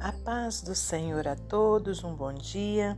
A paz do Senhor a todos, um bom dia.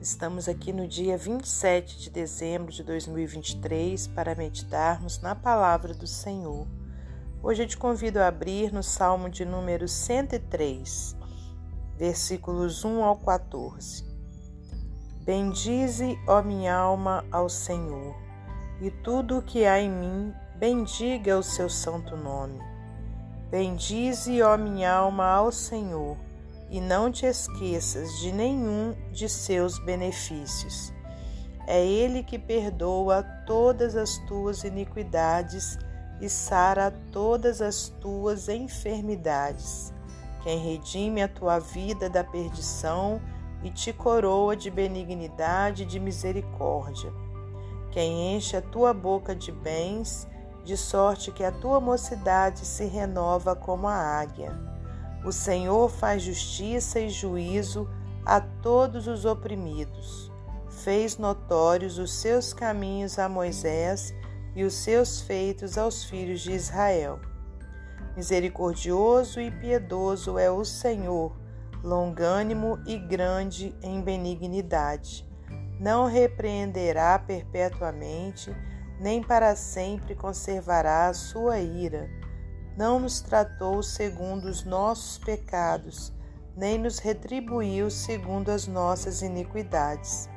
Estamos aqui no dia 27 de dezembro de 2023 para meditarmos na palavra do Senhor. Hoje eu te convido a abrir no Salmo de número 103, versículos 1 ao 14. Bendize, ó minha alma, ao Senhor, e tudo o que há em mim, bendiga o seu santo nome. Bendize, ó minha alma, ao Senhor e não te esqueças de nenhum de seus benefícios. É Ele que perdoa todas as tuas iniquidades e sara todas as tuas enfermidades. Quem redime a tua vida da perdição e te coroa de benignidade e de misericórdia. Quem enche a tua boca de bens, de sorte que a tua mocidade se renova como a águia. O Senhor faz justiça e juízo a todos os oprimidos. Fez notórios os seus caminhos a Moisés e os seus feitos aos filhos de Israel. Misericordioso e piedoso é o Senhor, longânimo e grande em benignidade. Não repreenderá perpetuamente, nem para sempre conservará a sua ira não nos tratou segundo os nossos pecados, nem nos retribuiu segundo as nossas iniquidades.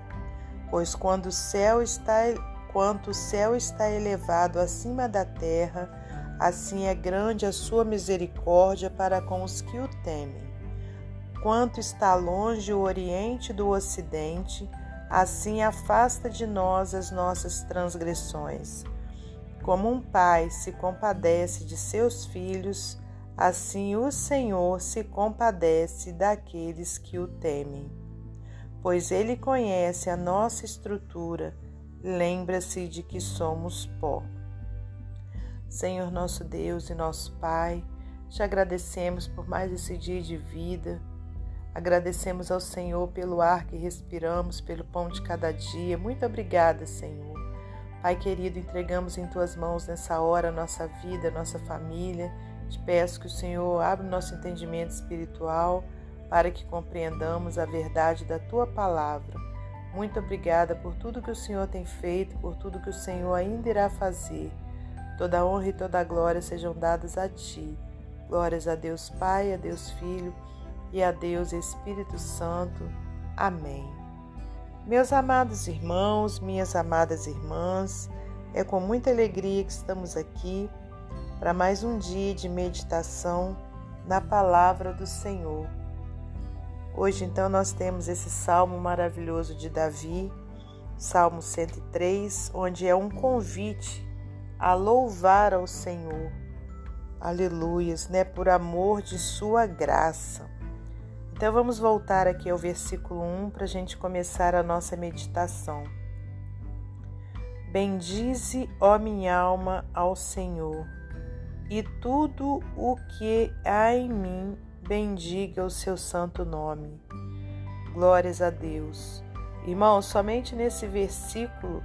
Pois quando o céu está quanto o céu está elevado acima da terra, assim é grande a sua misericórdia para com os que o temem. Quanto está longe o oriente do ocidente, assim afasta de nós as nossas transgressões. Como um pai se compadece de seus filhos, assim o Senhor se compadece daqueles que o temem. Pois ele conhece a nossa estrutura, lembra-se de que somos pó. Senhor nosso Deus e nosso Pai, te agradecemos por mais esse dia de vida. Agradecemos ao Senhor pelo ar que respiramos, pelo pão de cada dia. Muito obrigada, Senhor. Pai querido, entregamos em tuas mãos nessa hora nossa vida, nossa família. Te peço que o Senhor abra o nosso entendimento espiritual para que compreendamos a verdade da tua palavra. Muito obrigada por tudo que o Senhor tem feito, por tudo que o Senhor ainda irá fazer. Toda honra e toda glória sejam dadas a ti. Glórias a Deus Pai, a Deus Filho e a Deus Espírito Santo. Amém. Meus amados irmãos, minhas amadas irmãs, é com muita alegria que estamos aqui para mais um dia de meditação na palavra do Senhor. Hoje, então, nós temos esse salmo maravilhoso de Davi, Salmo 103, onde é um convite a louvar ao Senhor. Aleluias, né? Por amor de Sua graça. Então vamos voltar aqui ao versículo 1 para a gente começar a nossa meditação. Bendize, ó minha alma, ao Senhor, e tudo o que há em mim bendiga o seu santo nome. Glórias a Deus. Irmãos, somente nesse versículo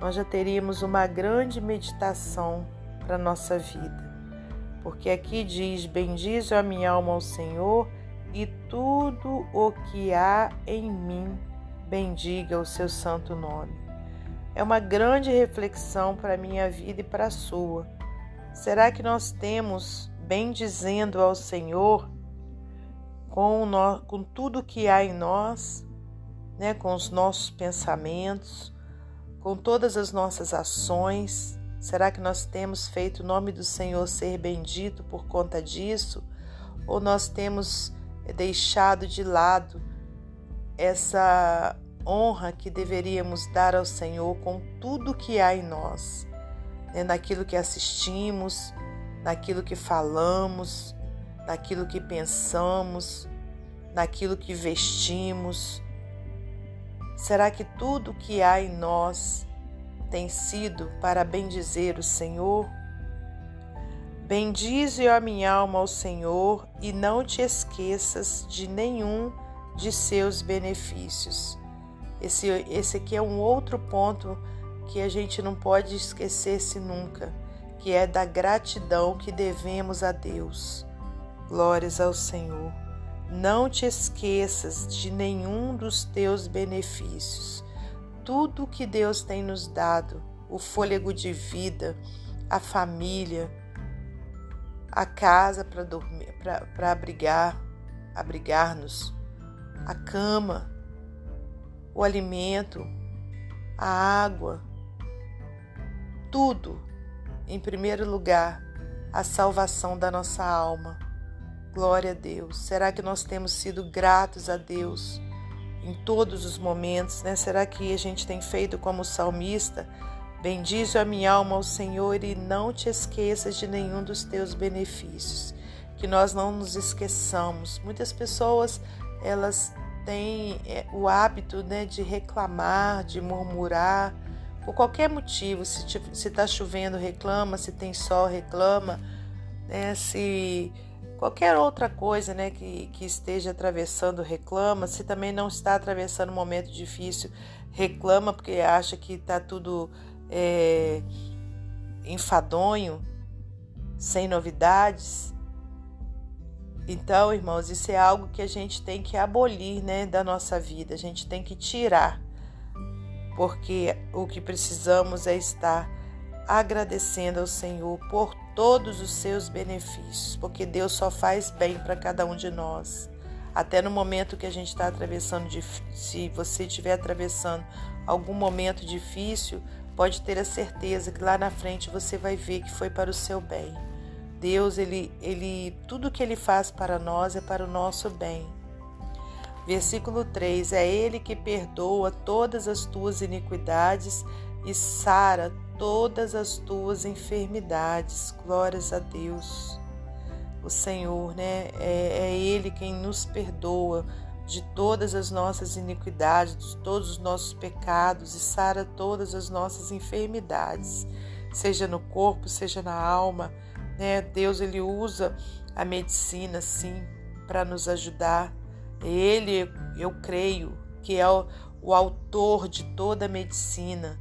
nós já teríamos uma grande meditação para a nossa vida. Porque aqui diz: Bendize a minha alma ao Senhor e tudo o que há em mim bendiga o seu santo nome. É uma grande reflexão para a minha vida e para a sua. Será que nós temos bendizendo ao Senhor com, no, com tudo que há em nós, né, com os nossos pensamentos, com todas as nossas ações? Será que nós temos feito o nome do Senhor ser bendito por conta disso? Ou nós temos é deixado de lado essa honra que deveríamos dar ao Senhor com tudo que há em nós, né? naquilo que assistimos, naquilo que falamos, naquilo que pensamos, naquilo que vestimos. Será que tudo que há em nós tem sido para bendizer o Senhor? Bendize a minha alma ao Senhor e não te esqueças de nenhum de seus benefícios. Esse, esse aqui é um outro ponto que a gente não pode esquecer-se nunca, que é da gratidão que devemos a Deus. Glórias ao Senhor. Não te esqueças de nenhum dos teus benefícios. Tudo que Deus tem nos dado, o fôlego de vida, a família, a casa para dormir, para abrigar, abrigar-nos, a cama, o alimento, a água, tudo, em primeiro lugar, a salvação da nossa alma. Glória a Deus. Será que nós temos sido gratos a Deus em todos os momentos, né? Será que a gente tem feito como salmista? Bendize a minha alma ao Senhor e não te esqueças de nenhum dos teus benefícios. Que nós não nos esqueçamos. Muitas pessoas, elas têm é, o hábito né, de reclamar, de murmurar, por qualquer motivo. Se está chovendo, reclama. Se tem sol, reclama. Né, se qualquer outra coisa né, que, que esteja atravessando, reclama. Se também não está atravessando um momento difícil, reclama porque acha que está tudo é, enfadonho, sem novidades. Então, irmãos, isso é algo que a gente tem que abolir né, da nossa vida, a gente tem que tirar, porque o que precisamos é estar agradecendo ao Senhor por todos os seus benefícios, porque Deus só faz bem para cada um de nós. Até no momento que a gente está atravessando, se você estiver atravessando algum momento difícil, pode ter a certeza que lá na frente você vai ver que foi para o seu bem. Deus, ele, ele, tudo que ele faz para nós é para o nosso bem. Versículo 3: É ele que perdoa todas as tuas iniquidades e sara todas as tuas enfermidades. Glórias a Deus. O Senhor, né? É, é Ele quem nos perdoa de todas as nossas iniquidades, de todos os nossos pecados e sara todas as nossas enfermidades, seja no corpo, seja na alma. Né? Deus ele usa a medicina sim para nos ajudar. Ele, eu creio, que é o, o autor de toda a medicina.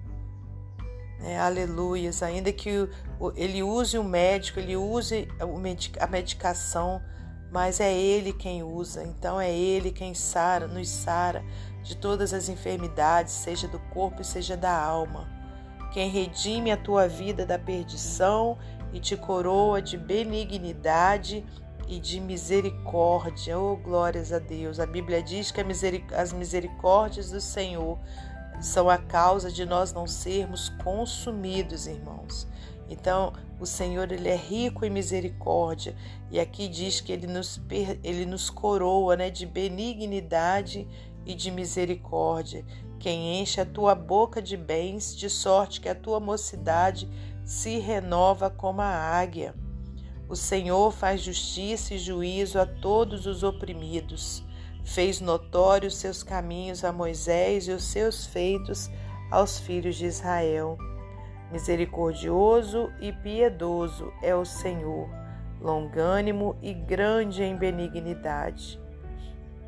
É, aleluias. Ainda que ele use o médico, ele use a medicação, mas é ele quem usa. Então é ele quem sara, nos sara de todas as enfermidades, seja do corpo e seja da alma. Quem redime a tua vida da perdição e te coroa de benignidade e de misericórdia. Oh, glórias a Deus. A Bíblia diz que as misericórdias do Senhor são a causa de nós não sermos consumidos, irmãos. Então, o Senhor ele é rico em misericórdia e aqui diz que ele nos, ele nos coroa né, de benignidade e de misericórdia. Quem enche a tua boca de bens, de sorte que a tua mocidade se renova como a águia. O Senhor faz justiça e juízo a todos os oprimidos fez notórios seus caminhos a Moisés e os seus feitos aos filhos de Israel. Misericordioso e piedoso é o Senhor, longânimo e grande em benignidade.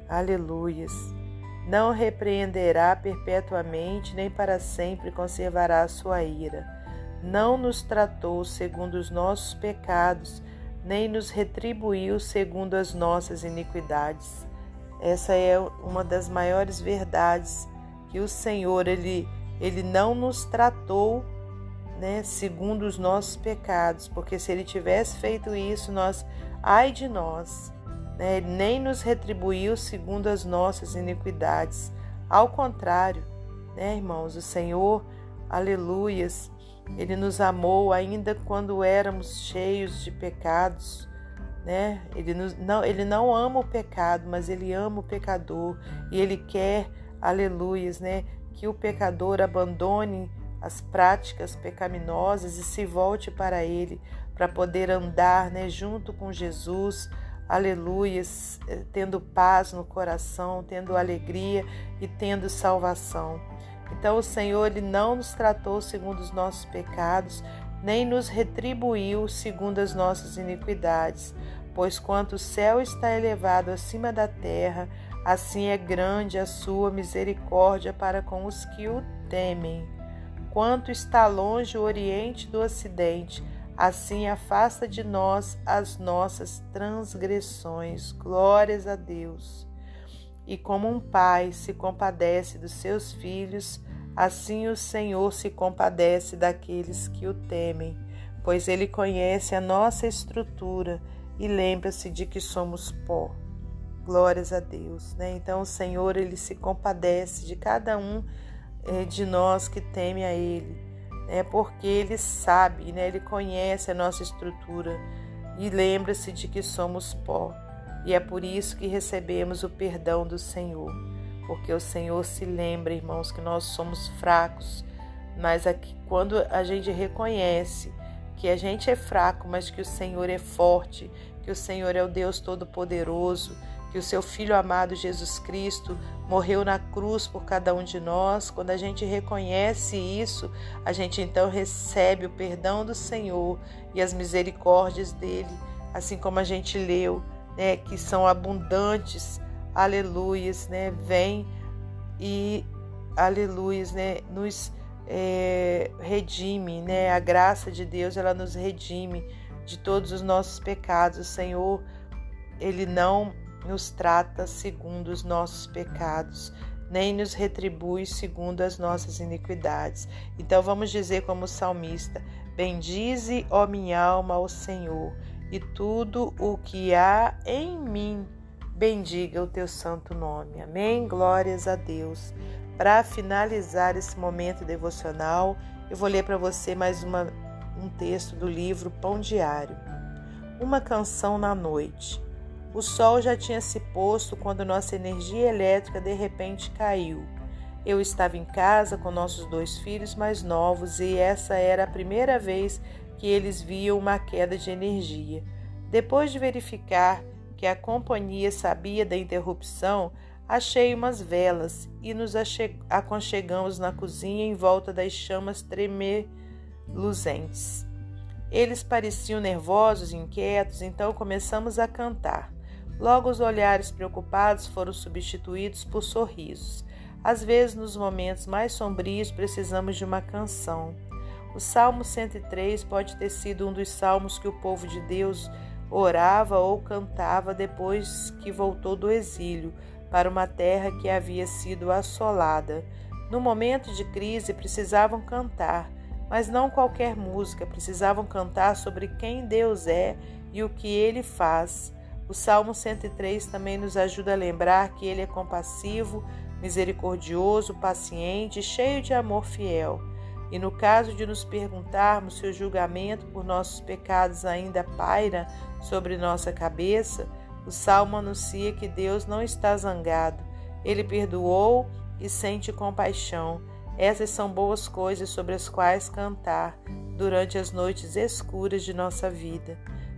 Aleluias. Não repreenderá perpetuamente, nem para sempre conservará a sua ira. Não nos tratou segundo os nossos pecados, nem nos retribuiu segundo as nossas iniquidades. Essa é uma das maiores verdades que o Senhor ele, ele não nos tratou né, segundo os nossos pecados, porque se ele tivesse feito isso, nós, ai de nós, né, ele nem nos retribuiu segundo as nossas iniquidades. Ao contrário, né, irmãos, o Senhor, aleluias, ele nos amou ainda quando éramos cheios de pecados né? Ele não, ele não ama o pecado, mas ele ama o pecador e ele quer, aleluias, né? Que o pecador abandone as práticas pecaminosas e se volte para ele para poder andar, né? Junto com Jesus, aleluias, eh, tendo paz no coração, tendo alegria e tendo salvação. Então o Senhor ele não nos tratou segundo os nossos pecados, nem nos retribuiu segundo as nossas iniquidades. Pois quanto o céu está elevado acima da terra, assim é grande a sua misericórdia para com os que o temem. Quanto está longe o oriente do ocidente, Assim afasta de nós as nossas transgressões. Glórias a Deus. E como um pai se compadece dos seus filhos, assim o Senhor se compadece daqueles que o temem, pois ele conhece a nossa estrutura e lembra-se de que somos pó. Glórias a Deus, né? Então o Senhor ele se compadece de cada um de nós que teme a Ele, né? Porque Ele sabe, né? Ele conhece a nossa estrutura e lembra-se de que somos pó. E é por isso que recebemos o perdão do Senhor, porque o Senhor se lembra, irmãos, que nós somos fracos, mas aqui, quando a gente reconhece que a gente é fraco, mas que o Senhor é forte, que o Senhor é o Deus Todo-Poderoso, que o seu Filho amado Jesus Cristo morreu na cruz por cada um de nós. Quando a gente reconhece isso, a gente então recebe o perdão do Senhor e as misericórdias dele, assim como a gente leu, né, que são abundantes. Aleluias, né? Vem e aleluias, né? Nos é, redime, né? A graça de Deus, ela nos redime de todos os nossos pecados. O Senhor, ele não nos trata segundo os nossos pecados, nem nos retribui segundo as nossas iniquidades. Então vamos dizer como salmista: Bendize, ó minha alma, ao Senhor, e tudo o que há em mim, bendiga o teu santo nome. Amém? Glórias a Deus. Para finalizar esse momento devocional, eu vou ler para você mais uma, um texto do livro Pão Diário. Uma canção na noite. O sol já tinha se posto quando nossa energia elétrica de repente caiu. Eu estava em casa com nossos dois filhos mais novos e essa era a primeira vez que eles viam uma queda de energia. Depois de verificar que a companhia sabia da interrupção, achei umas velas e nos aconchegamos na cozinha em volta das chamas tremeluzentes. Eles pareciam nervosos e inquietos, então começamos a cantar. Logo, os olhares preocupados foram substituídos por sorrisos. Às vezes, nos momentos mais sombrios, precisamos de uma canção. O Salmo 103 pode ter sido um dos salmos que o povo de Deus orava ou cantava depois que voltou do exílio para uma terra que havia sido assolada. No momento de crise, precisavam cantar, mas não qualquer música, precisavam cantar sobre quem Deus é e o que ele faz. O Salmo 103 também nos ajuda a lembrar que ele é compassivo, misericordioso, paciente, cheio de amor fiel. E no caso de nos perguntarmos se o julgamento por nossos pecados ainda paira sobre nossa cabeça, o salmo anuncia que Deus não está zangado. Ele perdoou e sente compaixão. Essas são boas coisas sobre as quais cantar durante as noites escuras de nossa vida.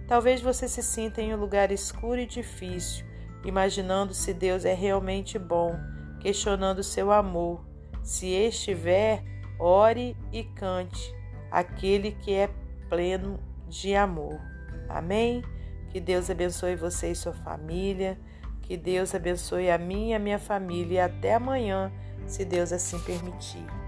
Talvez você se sinta em um lugar escuro e difícil, imaginando se Deus é realmente bom, questionando seu amor. Se estiver, ore e cante, aquele que é pleno de amor. Amém? Que Deus abençoe você e sua família. Que Deus abençoe a mim e a minha família. E até amanhã, se Deus assim permitir.